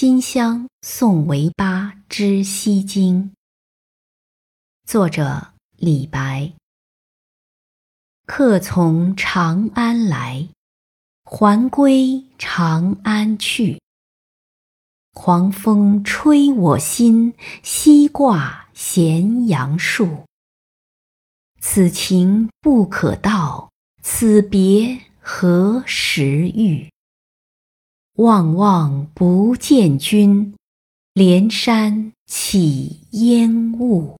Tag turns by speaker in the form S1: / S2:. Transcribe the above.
S1: 金乡送韦八之西京。作者李白。客从长安来，还归长安去。黄风吹我心，西挂咸阳树。此情不可道，此别何时遇？望望不见君，连山起烟雾。